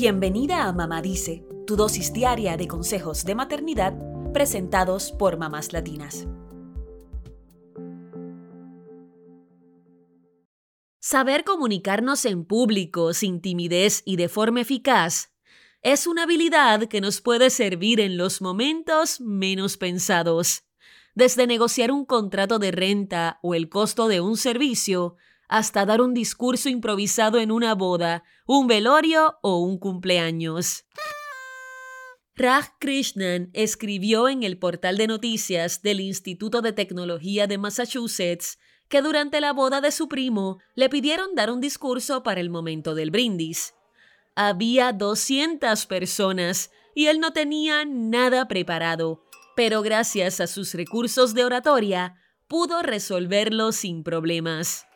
Bienvenida a Mamá Dice, tu dosis diaria de consejos de maternidad presentados por mamás latinas. Saber comunicarnos en público sin timidez y de forma eficaz es una habilidad que nos puede servir en los momentos menos pensados, desde negociar un contrato de renta o el costo de un servicio, hasta dar un discurso improvisado en una boda, un velorio o un cumpleaños. Raj Krishnan escribió en el portal de noticias del Instituto de Tecnología de Massachusetts que durante la boda de su primo le pidieron dar un discurso para el momento del brindis. Había 200 personas y él no tenía nada preparado, pero gracias a sus recursos de oratoria pudo resolverlo sin problemas.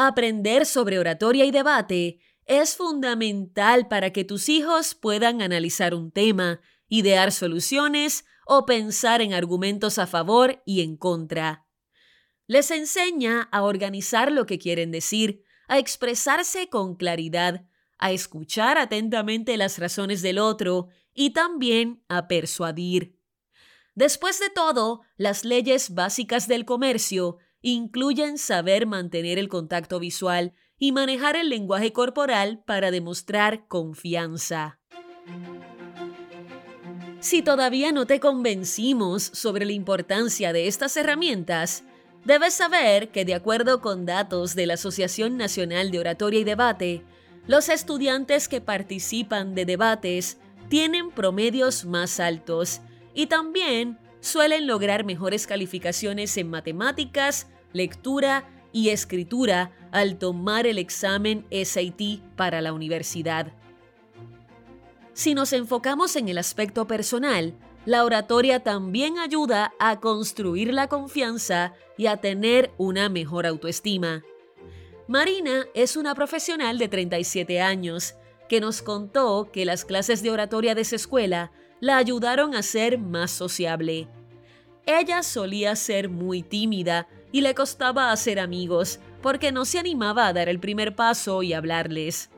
Aprender sobre oratoria y debate es fundamental para que tus hijos puedan analizar un tema, idear soluciones o pensar en argumentos a favor y en contra. Les enseña a organizar lo que quieren decir, a expresarse con claridad, a escuchar atentamente las razones del otro y también a persuadir. Después de todo, las leyes básicas del comercio incluyen saber mantener el contacto visual y manejar el lenguaje corporal para demostrar confianza. Si todavía no te convencimos sobre la importancia de estas herramientas, Debes saber que de acuerdo con datos de la Asociación Nacional de Oratoria y Debate, los estudiantes que participan de debates tienen promedios más altos y también suelen lograr mejores calificaciones en matemáticas, lectura y escritura al tomar el examen SAT para la universidad. Si nos enfocamos en el aspecto personal, la oratoria también ayuda a construir la confianza y a tener una mejor autoestima. Marina es una profesional de 37 años que nos contó que las clases de oratoria de su escuela la ayudaron a ser más sociable. Ella solía ser muy tímida y le costaba hacer amigos porque no se animaba a dar el primer paso y hablarles.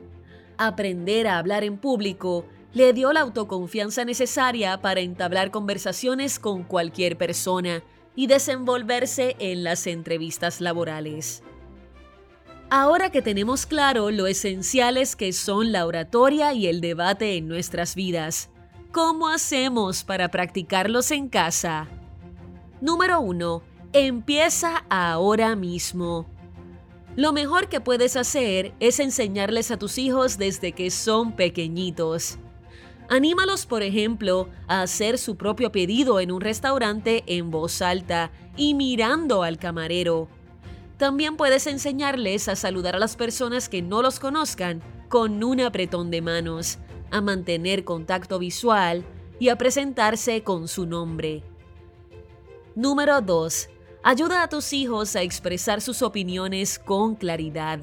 Aprender a hablar en público le dio la autoconfianza necesaria para entablar conversaciones con cualquier persona y desenvolverse en las entrevistas laborales. Ahora que tenemos claro lo esenciales que son la oratoria y el debate en nuestras vidas, ¿cómo hacemos para practicarlos en casa? Número 1. Empieza ahora mismo. Lo mejor que puedes hacer es enseñarles a tus hijos desde que son pequeñitos. Anímalos, por ejemplo, a hacer su propio pedido en un restaurante en voz alta y mirando al camarero. También puedes enseñarles a saludar a las personas que no los conozcan con un apretón de manos, a mantener contacto visual y a presentarse con su nombre. Número 2. Ayuda a tus hijos a expresar sus opiniones con claridad.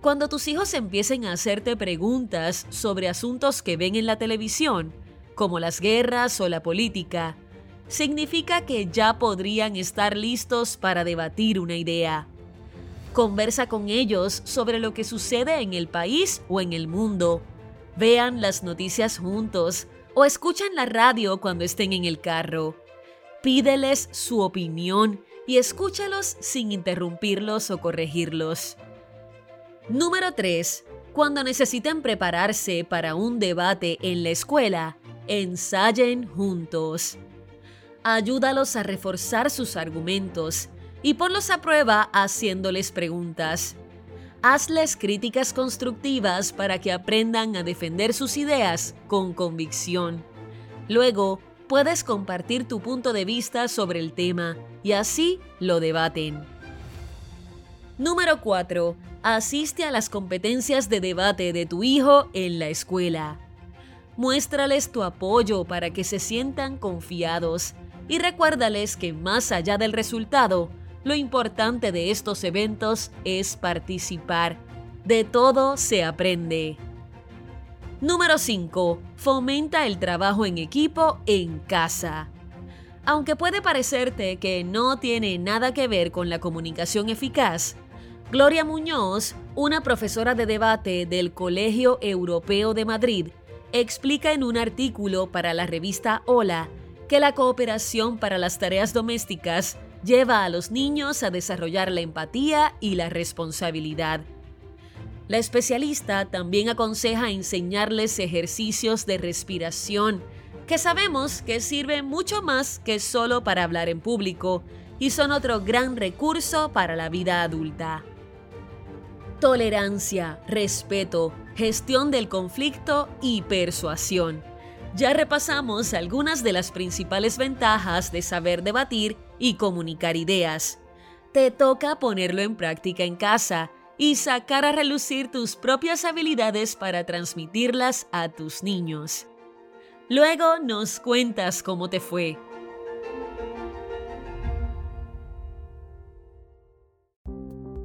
Cuando tus hijos empiecen a hacerte preguntas sobre asuntos que ven en la televisión, como las guerras o la política, significa que ya podrían estar listos para debatir una idea. Conversa con ellos sobre lo que sucede en el país o en el mundo. Vean las noticias juntos o escuchan la radio cuando estén en el carro. Pídeles su opinión y escúchalos sin interrumpirlos o corregirlos. Número 3. Cuando necesiten prepararse para un debate en la escuela, ensayen juntos. Ayúdalos a reforzar sus argumentos y ponlos a prueba haciéndoles preguntas. Hazles críticas constructivas para que aprendan a defender sus ideas con convicción. Luego, puedes compartir tu punto de vista sobre el tema y así lo debaten. Número 4 asiste a las competencias de debate de tu hijo en la escuela. Muéstrales tu apoyo para que se sientan confiados y recuérdales que más allá del resultado, lo importante de estos eventos es participar. De todo se aprende. Número 5. Fomenta el trabajo en equipo en casa. Aunque puede parecerte que no tiene nada que ver con la comunicación eficaz, Gloria Muñoz, una profesora de debate del Colegio Europeo de Madrid, explica en un artículo para la revista Hola que la cooperación para las tareas domésticas lleva a los niños a desarrollar la empatía y la responsabilidad. La especialista también aconseja enseñarles ejercicios de respiración, que sabemos que sirven mucho más que solo para hablar en público y son otro gran recurso para la vida adulta. Tolerancia, respeto, gestión del conflicto y persuasión. Ya repasamos algunas de las principales ventajas de saber debatir y comunicar ideas. Te toca ponerlo en práctica en casa y sacar a relucir tus propias habilidades para transmitirlas a tus niños. Luego nos cuentas cómo te fue.